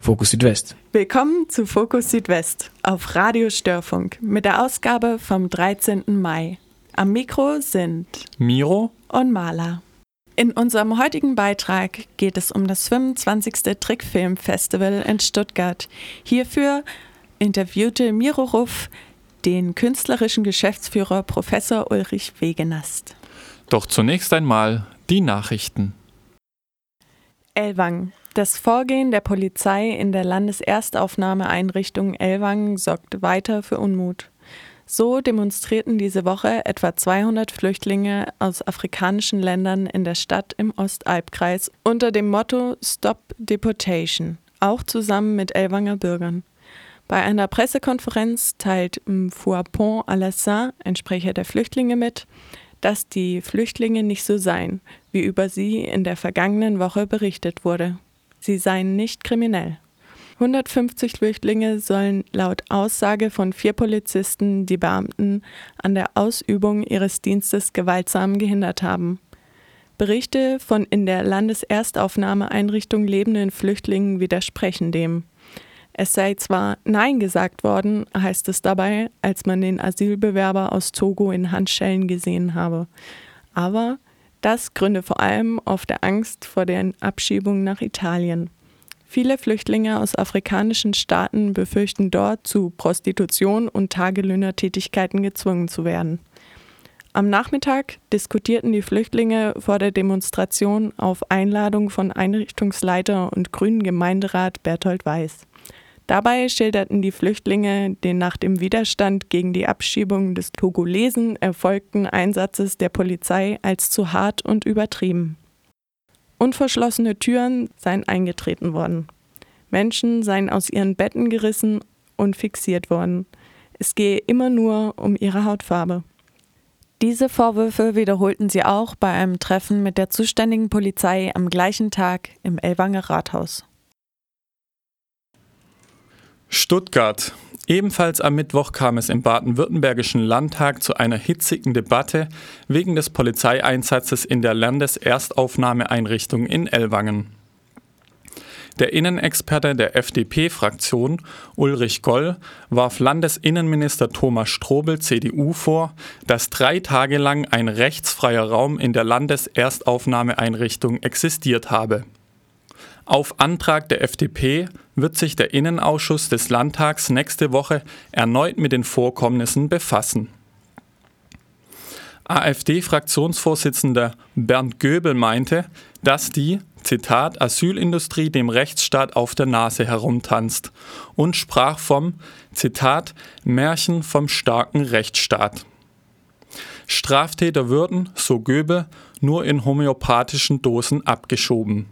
Fokus Südwest. Willkommen zu Fokus Südwest auf Radio Störfunk mit der Ausgabe vom 13. Mai. Am Mikro sind Miro und Mala. In unserem heutigen Beitrag geht es um das 25. Trickfilmfestival in Stuttgart. Hierfür interviewte Miro Ruff den künstlerischen Geschäftsführer Professor Ulrich Wegenast. Doch zunächst einmal die Nachrichten. Elwang. Das Vorgehen der Polizei in der Landeserstaufnahmeeinrichtung Elwang sorgt weiter für Unmut. So demonstrierten diese Woche etwa 200 Flüchtlinge aus afrikanischen Ländern in der Stadt im Ostalbkreis unter dem Motto Stop Deportation, auch zusammen mit Elwanger Bürgern. Bei einer Pressekonferenz teilt Mfouapon Alassin, ein Sprecher der Flüchtlinge, mit, dass die Flüchtlinge nicht so seien, wie über sie in der vergangenen Woche berichtet wurde. Sie seien nicht kriminell. 150 Flüchtlinge sollen laut Aussage von vier Polizisten die Beamten an der Ausübung ihres Dienstes gewaltsam gehindert haben. Berichte von in der Landeserstaufnahmeeinrichtung lebenden Flüchtlingen widersprechen dem. Es sei zwar Nein gesagt worden, heißt es dabei, als man den Asylbewerber aus Togo in Handschellen gesehen habe. Aber das gründe vor allem auf der Angst vor der Abschiebung nach Italien. Viele Flüchtlinge aus afrikanischen Staaten befürchten dort, zu Prostitution und Tagelöhnertätigkeiten gezwungen zu werden. Am Nachmittag diskutierten die Flüchtlinge vor der Demonstration auf Einladung von Einrichtungsleiter und Grünen Gemeinderat Berthold Weiß. Dabei schilderten die Flüchtlinge den nach dem Widerstand gegen die Abschiebung des Togolesen erfolgten Einsatzes der Polizei als zu hart und übertrieben. Unverschlossene Türen seien eingetreten worden. Menschen seien aus ihren Betten gerissen und fixiert worden. Es gehe immer nur um ihre Hautfarbe. Diese Vorwürfe wiederholten sie auch bei einem Treffen mit der zuständigen Polizei am gleichen Tag im Elwanger Rathaus. Stuttgart. Ebenfalls am Mittwoch kam es im baden-württembergischen Landtag zu einer hitzigen Debatte wegen des Polizeieinsatzes in der Landeserstaufnahmeeinrichtung in Ellwangen. Der Innenexperte der FDP-Fraktion, Ulrich Goll, warf Landesinnenminister Thomas Strobel, CDU, vor, dass drei Tage lang ein rechtsfreier Raum in der Landeserstaufnahmeeinrichtung existiert habe. Auf Antrag der FDP wird sich der Innenausschuss des Landtags nächste Woche erneut mit den Vorkommnissen befassen. AfD-Fraktionsvorsitzender Bernd Göbel meinte, dass die, Zitat, Asylindustrie dem Rechtsstaat auf der Nase herumtanzt und sprach vom, Zitat, Märchen vom starken Rechtsstaat. Straftäter würden, so Göbel, nur in homöopathischen Dosen abgeschoben.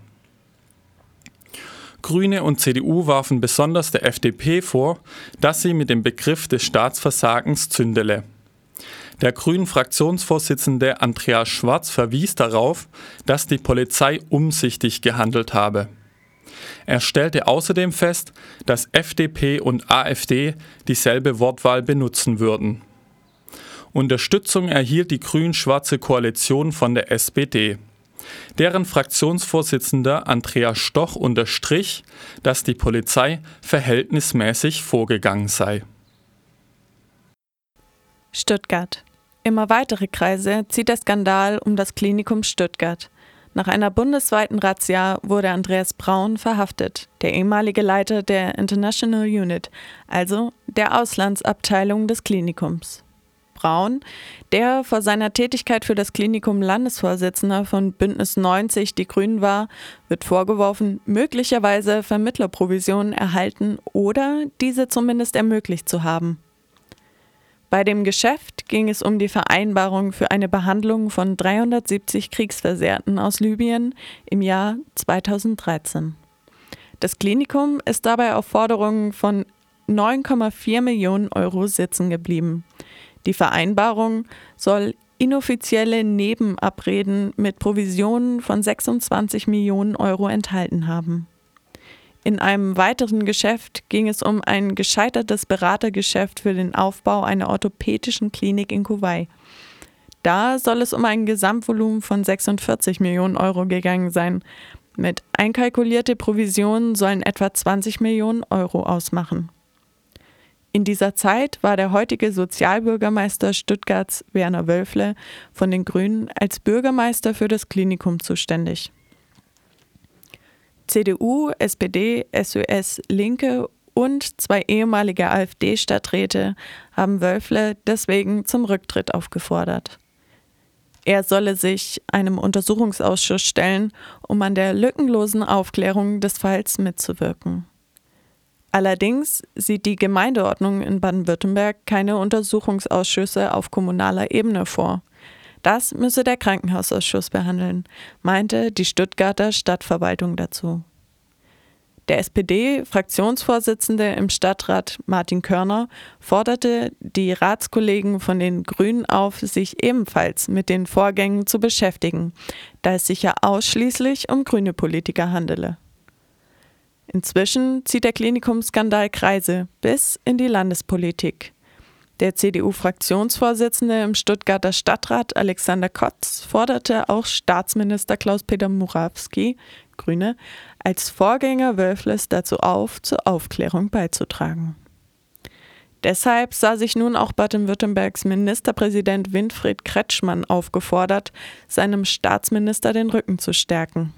Grüne und CDU warfen besonders der FDP vor, dass sie mit dem Begriff des Staatsversagens zündele. Der grünen Fraktionsvorsitzende Andreas Schwarz verwies darauf, dass die Polizei umsichtig gehandelt habe. Er stellte außerdem fest, dass FDP und AfD dieselbe Wortwahl benutzen würden. Unterstützung erhielt die grün-schwarze Koalition von der SPD. Deren Fraktionsvorsitzender Andreas Stoch unterstrich, dass die Polizei verhältnismäßig vorgegangen sei. Stuttgart. Immer weitere Kreise zieht der Skandal um das Klinikum Stuttgart. Nach einer bundesweiten Razzia wurde Andreas Braun verhaftet, der ehemalige Leiter der International Unit, also der Auslandsabteilung des Klinikums. Braun, der vor seiner Tätigkeit für das Klinikum Landesvorsitzender von Bündnis 90 Die Grünen war, wird vorgeworfen, möglicherweise Vermittlerprovisionen erhalten oder diese zumindest ermöglicht zu haben. Bei dem Geschäft ging es um die Vereinbarung für eine Behandlung von 370 Kriegsversehrten aus Libyen im Jahr 2013. Das Klinikum ist dabei auf Forderungen von 9,4 Millionen Euro sitzen geblieben. Die Vereinbarung soll inoffizielle Nebenabreden mit Provisionen von 26 Millionen Euro enthalten haben. In einem weiteren Geschäft ging es um ein gescheitertes Beratergeschäft für den Aufbau einer orthopädischen Klinik in Kuwait. Da soll es um ein Gesamtvolumen von 46 Millionen Euro gegangen sein. Mit einkalkulierte Provisionen sollen etwa 20 Millionen Euro ausmachen. In dieser Zeit war der heutige Sozialbürgermeister Stuttgarts Werner Wölfle von den Grünen als Bürgermeister für das Klinikum zuständig. CDU, SPD, SÖS, Linke und zwei ehemalige AfD-Stadträte haben Wölfle deswegen zum Rücktritt aufgefordert. Er solle sich einem Untersuchungsausschuss stellen, um an der lückenlosen Aufklärung des Falls mitzuwirken. Allerdings sieht die Gemeindeordnung in Baden-Württemberg keine Untersuchungsausschüsse auf kommunaler Ebene vor. Das müsse der Krankenhausausschuss behandeln, meinte die Stuttgarter Stadtverwaltung dazu. Der SPD-Fraktionsvorsitzende im Stadtrat Martin Körner forderte die Ratskollegen von den Grünen auf, sich ebenfalls mit den Vorgängen zu beschäftigen, da es sich ja ausschließlich um grüne Politiker handele. Inzwischen zieht der Klinikumskandal Kreise bis in die Landespolitik. Der CDU-Fraktionsvorsitzende im Stuttgarter Stadtrat Alexander Kotz forderte auch Staatsminister Klaus-Peter Murawski, Grüne, als Vorgänger Wölfles dazu auf, zur Aufklärung beizutragen. Deshalb sah sich nun auch Baden-Württembergs Ministerpräsident Winfried Kretschmann aufgefordert, seinem Staatsminister den Rücken zu stärken.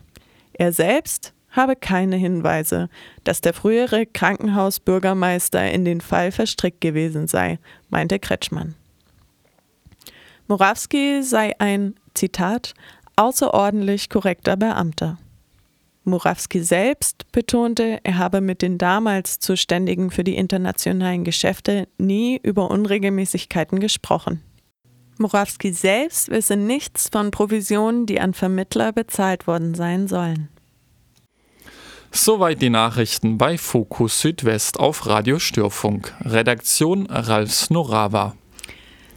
Er selbst habe keine Hinweise, dass der frühere Krankenhausbürgermeister in den Fall verstrickt gewesen sei, meinte Kretschmann. Morawski sei ein, Zitat, außerordentlich korrekter Beamter. Morawski selbst betonte, er habe mit den damals Zuständigen für die internationalen Geschäfte nie über Unregelmäßigkeiten gesprochen. Morawski selbst wisse nichts von Provisionen, die an Vermittler bezahlt worden sein sollen. Soweit die Nachrichten bei Fokus Südwest auf Radio Störfunk. Redaktion Ralf Snorawa.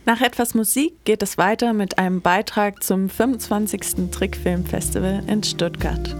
Nach etwas Musik geht es weiter mit einem Beitrag zum 25. Trickfilmfestival in Stuttgart.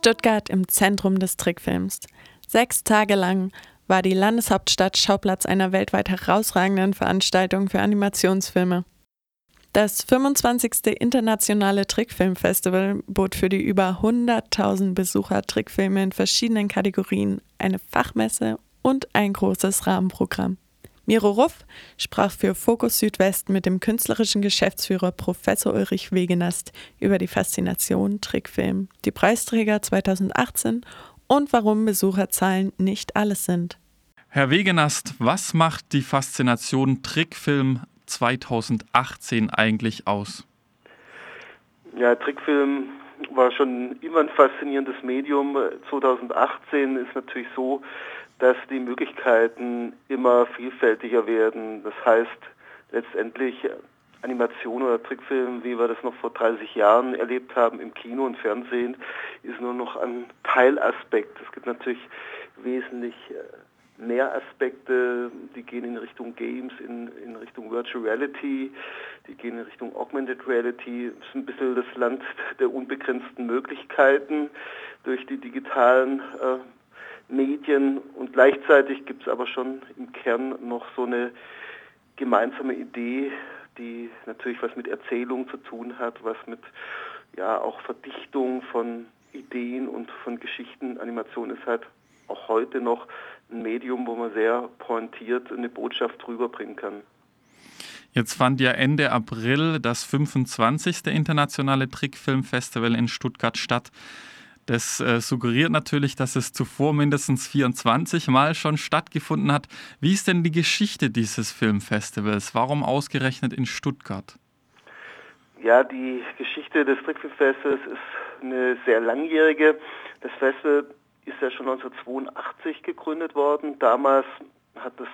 Stuttgart im Zentrum des Trickfilms. Sechs Tage lang war die Landeshauptstadt Schauplatz einer weltweit herausragenden Veranstaltung für Animationsfilme. Das 25. Internationale Trickfilmfestival bot für die über 100.000 Besucher Trickfilme in verschiedenen Kategorien, eine Fachmesse und ein großes Rahmenprogramm. Miro Ruff sprach für Fokus Südwest mit dem künstlerischen Geschäftsführer Professor Ulrich Wegenast über die Faszination Trickfilm, die Preisträger 2018 und warum Besucherzahlen nicht alles sind. Herr Wegenast, was macht die Faszination Trickfilm 2018 eigentlich aus? Ja, Trickfilm war schon immer ein faszinierendes Medium. 2018 ist natürlich so, dass die Möglichkeiten immer vielfältiger werden. Das heißt letztendlich Animation oder Trickfilm, wie wir das noch vor 30 Jahren erlebt haben im Kino und Fernsehen, ist nur noch ein Teilaspekt. Es gibt natürlich wesentlich äh, mehr Aspekte, die gehen in Richtung Games, in, in Richtung Virtual Reality, die gehen in Richtung Augmented Reality. Es ist ein bisschen das Land der unbegrenzten Möglichkeiten durch die digitalen äh, Medien und gleichzeitig gibt es aber schon im Kern noch so eine gemeinsame Idee, die natürlich was mit Erzählung zu tun hat, was mit ja auch Verdichtung von Ideen und von Geschichten. Animation ist halt auch heute noch ein Medium, wo man sehr pointiert eine Botschaft rüberbringen kann. Jetzt fand ja Ende April das 25. Internationale Trickfilmfestival in Stuttgart statt. Das äh, suggeriert natürlich, dass es zuvor mindestens 24 Mal schon stattgefunden hat. Wie ist denn die Geschichte dieses Filmfestivals? Warum ausgerechnet in Stuttgart? Ja, die Geschichte des Trickfilmfestivals ist eine sehr langjährige. Das Festival ist ja schon 1982 gegründet worden. Damals hat das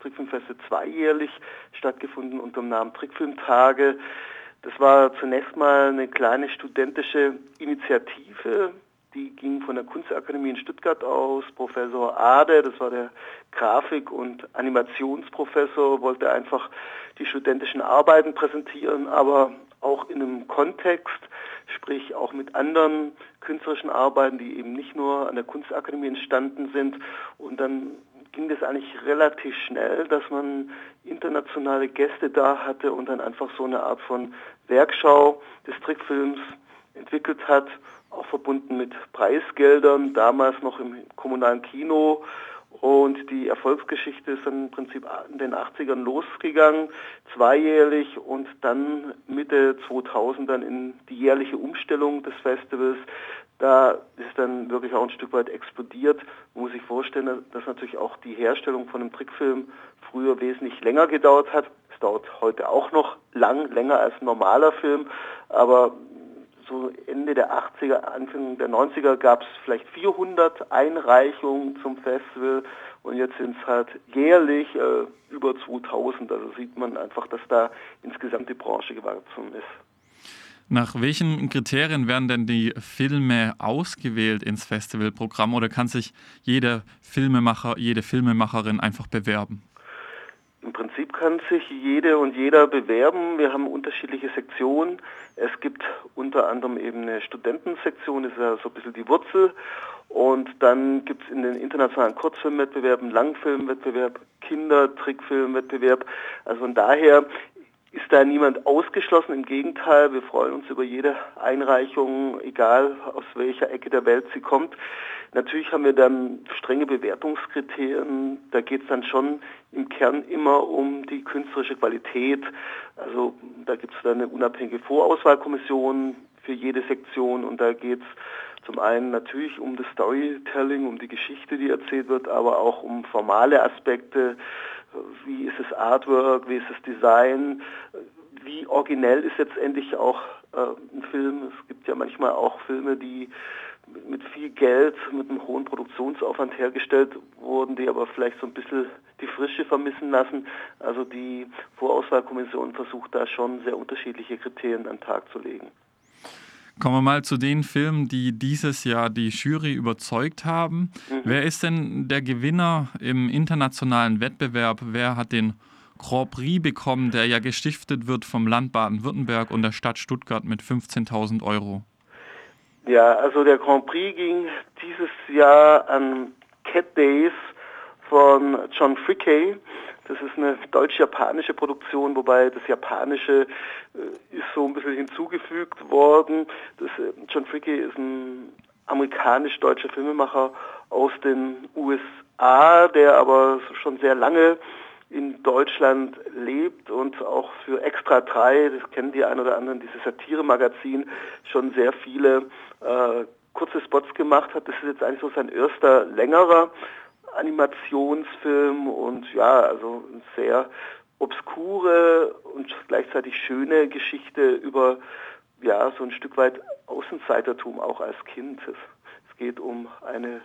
Trickfilmfestival zweijährlich stattgefunden unter dem Namen Trickfilmtage. Das war zunächst mal eine kleine studentische Initiative, die ging von der Kunstakademie in Stuttgart aus. Professor Ade, das war der Grafik- und Animationsprofessor, wollte einfach die studentischen Arbeiten präsentieren, aber auch in einem Kontext, sprich auch mit anderen künstlerischen Arbeiten, die eben nicht nur an der Kunstakademie entstanden sind. Und dann ging das eigentlich relativ schnell, dass man internationale Gäste da hatte und dann einfach so eine Art von Werkschau des Trickfilms entwickelt hat auch verbunden mit Preisgeldern, damals noch im kommunalen Kino. Und die Erfolgsgeschichte ist dann im Prinzip in den 80ern losgegangen, zweijährlich und dann Mitte 2000 dann in die jährliche Umstellung des Festivals. Da ist dann wirklich auch ein Stück weit explodiert. Man muss sich vorstellen, dass natürlich auch die Herstellung von einem Trickfilm früher wesentlich länger gedauert hat. Es dauert heute auch noch lang, länger als ein normaler Film, aber so Ende der 80er, Anfang der 90er gab es vielleicht 400 Einreichungen zum Festival und jetzt sind es halt jährlich äh, über 2000. Also sieht man einfach, dass da insgesamt die Branche gewachsen ist. Nach welchen Kriterien werden denn die Filme ausgewählt ins Festivalprogramm oder kann sich jeder Filmemacher, jede Filmemacherin einfach bewerben? Im Prinzip kann sich jede und jeder bewerben. Wir haben unterschiedliche Sektionen. Es gibt unter anderem eben eine Studentensektion, das ist ja so ein bisschen die Wurzel. Und dann gibt es in den internationalen Kurzfilmwettbewerben, Langfilmwettbewerb, Kindertrickfilmwettbewerb. Also von daher ist da niemand ausgeschlossen. Im Gegenteil, wir freuen uns über jede Einreichung, egal aus welcher Ecke der Welt sie kommt. Natürlich haben wir dann strenge Bewertungskriterien. Da geht es dann schon im Kern immer um die künstlerische Qualität. Also da gibt es dann eine unabhängige Vorauswahlkommission für jede Sektion und da geht es zum einen natürlich um das Storytelling, um die Geschichte, die erzählt wird, aber auch um formale Aspekte. Wie ist das Artwork, wie ist das Design, wie originell ist letztendlich auch äh, ein Film. Es gibt ja manchmal auch Filme, die mit viel Geld, mit einem hohen Produktionsaufwand hergestellt wurden, die aber vielleicht so ein bisschen die Frische vermissen lassen. Also die Vorauswahlkommission versucht da schon sehr unterschiedliche Kriterien an den Tag zu legen. Kommen wir mal zu den Filmen, die dieses Jahr die Jury überzeugt haben. Mhm. Wer ist denn der Gewinner im internationalen Wettbewerb? Wer hat den Grand Prix bekommen, der ja gestiftet wird vom Land Baden-Württemberg und der Stadt Stuttgart mit 15.000 Euro? Ja, also der Grand Prix ging dieses Jahr an Cat Days von John Frickey. Das ist eine deutsch-japanische Produktion, wobei das Japanische äh, ist so ein bisschen hinzugefügt worden. Das, äh, John Frickey ist ein amerikanisch-deutscher Filmemacher aus den USA, der aber schon sehr lange in Deutschland lebt und auch für Extra 3, das kennen die ein oder anderen, dieses Satire-Magazin, schon sehr viele äh, kurze Spots gemacht hat. Das ist jetzt eigentlich so sein erster längerer Animationsfilm und ja, also eine sehr obskure und gleichzeitig schöne Geschichte über ja, so ein Stück weit Außenseitertum auch als Kind. Es, es geht um eine,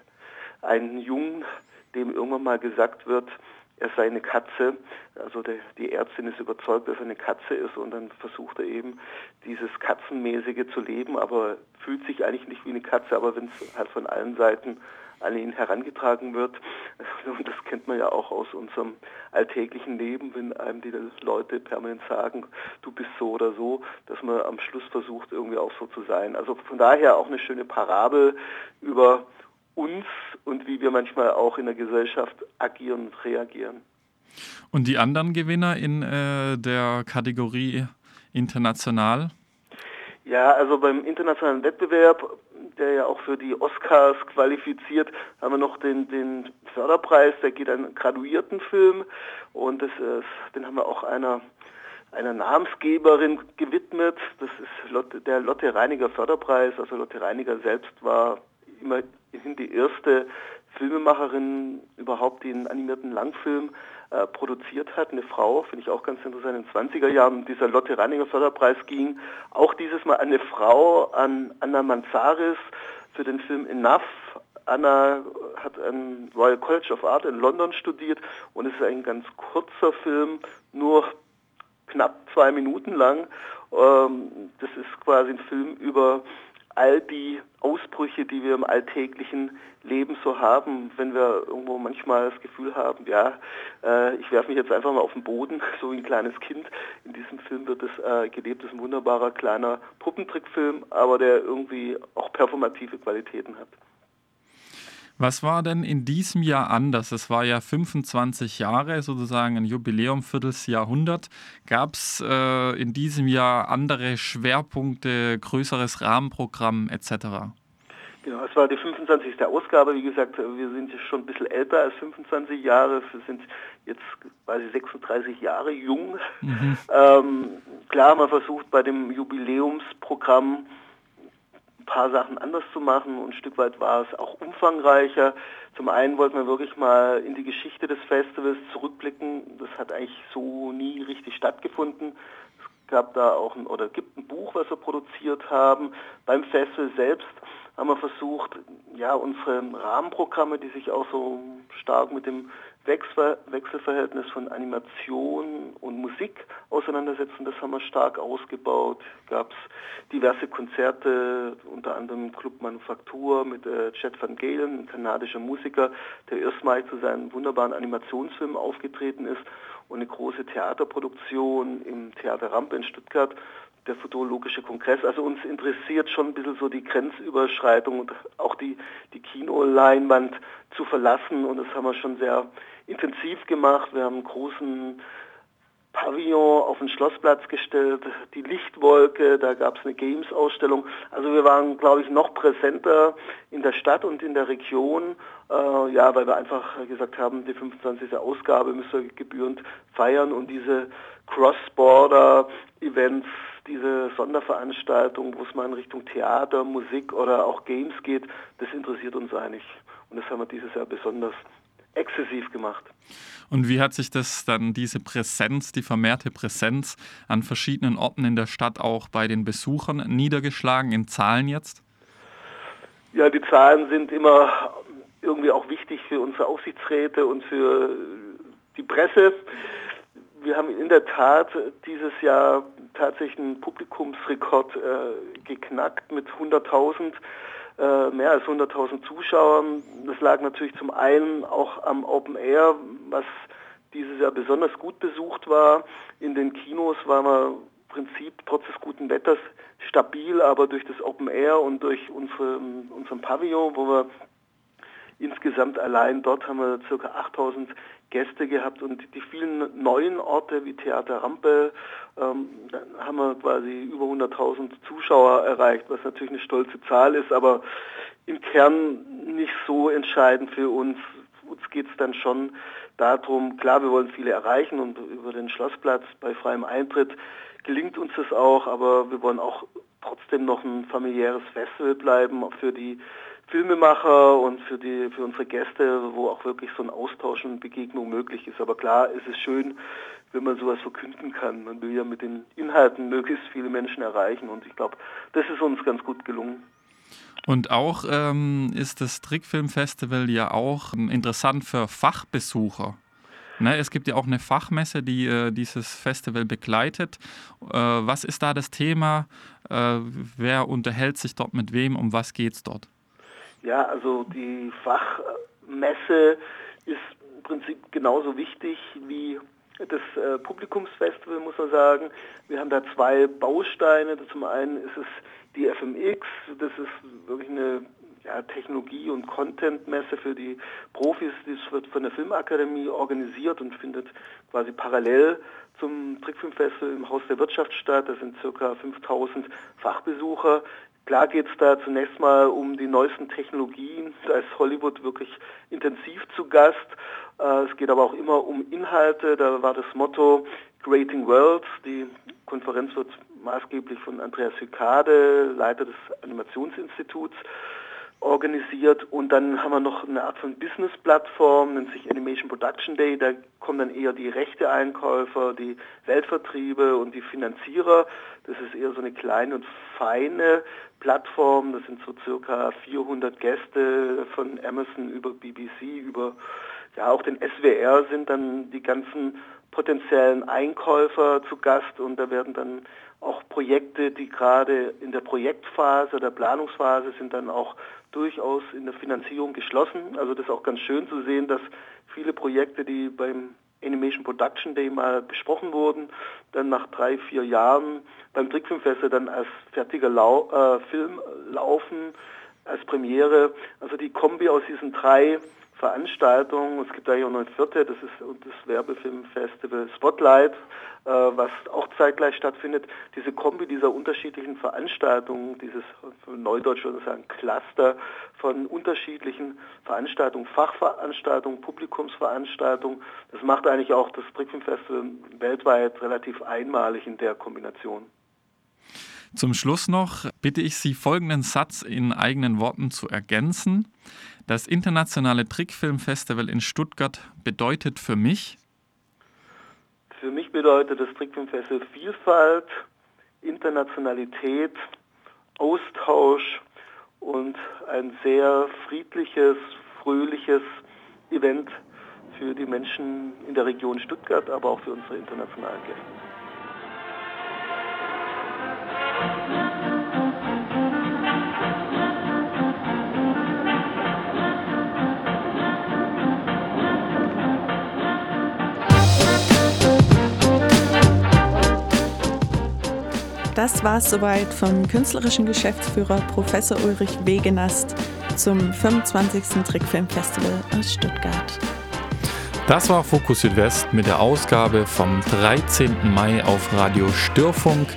einen Jungen, dem irgendwann mal gesagt wird, er sei eine Katze. Also der, die Ärztin ist überzeugt, dass er eine Katze ist und dann versucht er eben dieses Katzenmäßige zu leben, aber fühlt sich eigentlich nicht wie eine Katze, aber wenn es halt von allen Seiten an ihn herangetragen wird. Und das kennt man ja auch aus unserem alltäglichen Leben, wenn einem die Leute permanent sagen, du bist so oder so, dass man am Schluss versucht, irgendwie auch so zu sein. Also von daher auch eine schöne Parabel über uns und wie wir manchmal auch in der Gesellschaft agieren und reagieren. Und die anderen Gewinner in äh, der Kategorie international? Ja, also beim internationalen Wettbewerb, der ja auch für die Oscars qualifiziert, haben wir noch den, den Förderpreis, der geht an graduierten Film und das ist, den haben wir auch einer einer Namensgeberin gewidmet. Das ist Lotte, der Lotte Reiniger Förderpreis. Also Lotte Reiniger selbst war immerhin die erste Filmemacherin überhaupt, die einen animierten Langfilm äh, produziert hat. Eine Frau, finde ich auch ganz interessant, in den 20er Jahren. Dieser Lotte Reininger Förderpreis ging auch dieses Mal an eine Frau, an Anna Manzaris für den Film Enough. Anna hat am Royal College of Art in London studiert und es ist ein ganz kurzer Film, nur knapp zwei Minuten lang. Ähm, das ist quasi ein Film über all die Ausbrüche, die wir im alltäglichen Leben so haben, wenn wir irgendwo manchmal das Gefühl haben, ja, äh, ich werfe mich jetzt einfach mal auf den Boden, so wie ein kleines Kind. In diesem Film wird es äh, gelebt, ist ein wunderbarer kleiner Puppentrickfilm, aber der irgendwie auch performative Qualitäten hat. Was war denn in diesem Jahr anders? Es war ja 25 Jahre, sozusagen ein Jubiläum, Viertelsjahrhundert. Gab es äh, in diesem Jahr andere Schwerpunkte, größeres Rahmenprogramm etc.? Genau, es war die 25. Ausgabe. Wie gesagt, wir sind schon ein bisschen älter als 25 Jahre. Wir sind jetzt quasi 36 Jahre jung. Mhm. Ähm, klar, man versucht bei dem Jubiläumsprogramm ein paar Sachen anders zu machen und ein Stück weit war es auch umfangreicher. Zum einen wollten wir wirklich mal in die Geschichte des Festivals zurückblicken. Das hat eigentlich so nie richtig stattgefunden. Es gab da auch ein, oder gibt ein Buch, was wir produziert haben. Beim Festival selbst haben wir versucht, ja, unsere Rahmenprogramme, die sich auch so stark mit dem Wechsel, Wechselverhältnis von Animation und Musik auseinandersetzen. Das haben wir stark ausgebaut. Gab es diverse Konzerte, unter anderem Club Manufaktur mit äh, Chet Van Galen, ein kanadischer Musiker, der erstmalig zu seinen wunderbaren Animationsfilmen aufgetreten ist und eine große Theaterproduktion im Theater Rampe in Stuttgart der Futurologische Kongress. Also uns interessiert schon ein bisschen so die Grenzüberschreitung und auch die, die Kinoleinwand zu verlassen und das haben wir schon sehr intensiv gemacht. Wir haben einen großen Pavillon auf den Schlossplatz gestellt, die Lichtwolke, da gab es eine Games-Ausstellung. Also wir waren, glaube ich, noch präsenter in der Stadt und in der Region, äh, ja, weil wir einfach gesagt haben, die 25. Ausgabe müssen wir gebührend feiern und diese Cross-Border-Events, diese Sonderveranstaltungen, wo es mal in Richtung Theater, Musik oder auch Games geht, das interessiert uns eigentlich. Und das haben wir dieses Jahr besonders exzessiv gemacht. Und wie hat sich das dann, diese Präsenz, die vermehrte Präsenz an verschiedenen Orten in der Stadt auch bei den Besuchern niedergeschlagen, in Zahlen jetzt? Ja, die Zahlen sind immer irgendwie auch wichtig für unsere Aufsichtsräte und für die Presse. Wir haben in der Tat dieses Jahr tatsächlich einen Publikumsrekord äh, geknackt mit 100.000 äh, mehr als 100.000 Zuschauern. Das lag natürlich zum einen auch am Open Air, was dieses Jahr besonders gut besucht war. In den Kinos waren wir Prinzip trotz des guten Wetters stabil, aber durch das Open Air und durch unsere, unseren Pavillon, wo wir insgesamt allein dort haben wir ca. 8000 Gäste gehabt und die vielen neuen Orte wie Theater Rampe ähm, haben wir quasi über 100.000 Zuschauer erreicht, was natürlich eine stolze Zahl ist, aber im Kern nicht so entscheidend für uns. Uns geht es dann schon darum, klar, wir wollen viele erreichen und über den Schlossplatz bei freiem Eintritt gelingt uns das auch, aber wir wollen auch trotzdem noch ein familiäres Festival bleiben, für die Filmemacher und für die für unsere Gäste, wo auch wirklich so ein Austausch und Begegnung möglich ist. Aber klar, ist es schön, wenn man sowas verkünden kann. Man will ja mit den Inhalten möglichst viele Menschen erreichen und ich glaube, das ist uns ganz gut gelungen. Und auch ähm, ist das Trickfilmfestival ja auch ähm, interessant für Fachbesucher. Ne, es gibt ja auch eine Fachmesse, die äh, dieses Festival begleitet. Äh, was ist da das Thema? Äh, wer unterhält sich dort mit wem? Um was geht es dort? Ja, also die Fachmesse ist im Prinzip genauso wichtig wie das äh, Publikumsfestival, muss man sagen. Wir haben da zwei Bausteine. Zum einen ist es die FMX, das ist wirklich eine ja, Technologie- und Content-Messe für die Profis. Das wird von der Filmakademie organisiert und findet quasi parallel zum Trickfilmfestival im Haus der Wirtschaft statt. Das sind circa 5000 Fachbesucher. Klar geht es da zunächst mal um die neuesten Technologien. Da ist Hollywood wirklich intensiv zu Gast. Äh, es geht aber auch immer um Inhalte. Da war das Motto Creating Worlds. Die Konferenz wird maßgeblich von Andreas Hykade, Leiter des Animationsinstituts, organisiert und dann haben wir noch eine Art von Business-Plattform, nennt sich Animation Production Day, da kommen dann eher die Rechte-Einkäufer, die Weltvertriebe und die Finanzierer. Das ist eher so eine kleine und feine Plattform, das sind so circa 400 Gäste von Amazon über BBC, über ja auch den SWR sind dann die ganzen potenziellen Einkäufer zu Gast und da werden dann auch Projekte, die gerade in der Projektphase, der Planungsphase sind, dann auch durchaus in der Finanzierung geschlossen. Also das ist auch ganz schön zu sehen, dass viele Projekte, die beim Animation Production Day mal besprochen wurden, dann nach drei, vier Jahren beim Trickfilmfestival dann als fertiger Lau äh, Film laufen, als Premiere. Also die Kombi aus diesen drei Veranstaltungen, es gibt eigentlich auch noch eine vierte, das ist das Werbefilmfestival Spotlight, äh, was auch zeitgleich stattfindet. Diese Kombi dieser unterschiedlichen Veranstaltungen, dieses Neudeutsch würde ich sagen Cluster von unterschiedlichen Veranstaltungen, Fachveranstaltungen, Publikumsveranstaltungen, das macht eigentlich auch das Trickfilmfestival weltweit relativ einmalig in der Kombination. Zum Schluss noch bitte ich Sie, folgenden Satz in eigenen Worten zu ergänzen. Das internationale Trickfilmfestival in Stuttgart bedeutet für mich, für mich bedeutet das Trickfilmfestival Vielfalt, Internationalität, Austausch und ein sehr friedliches, fröhliches Event für die Menschen in der Region Stuttgart, aber auch für unsere internationalen Gäste. Das war es soweit vom künstlerischen Geschäftsführer Professor Ulrich Wegenast zum 25. Trickfilmfestival aus Stuttgart. Das war Fokus Südwest mit der Ausgabe vom 13. Mai auf Radio Störfunk.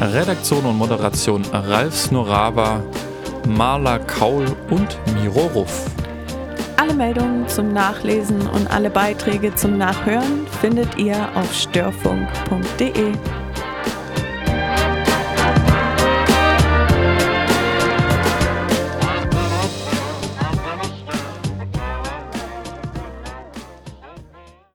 Redaktion und Moderation Ralf Snorava, Marla Kaul und Miro Ruff. Alle Meldungen zum Nachlesen und alle Beiträge zum Nachhören findet ihr auf störfunk.de.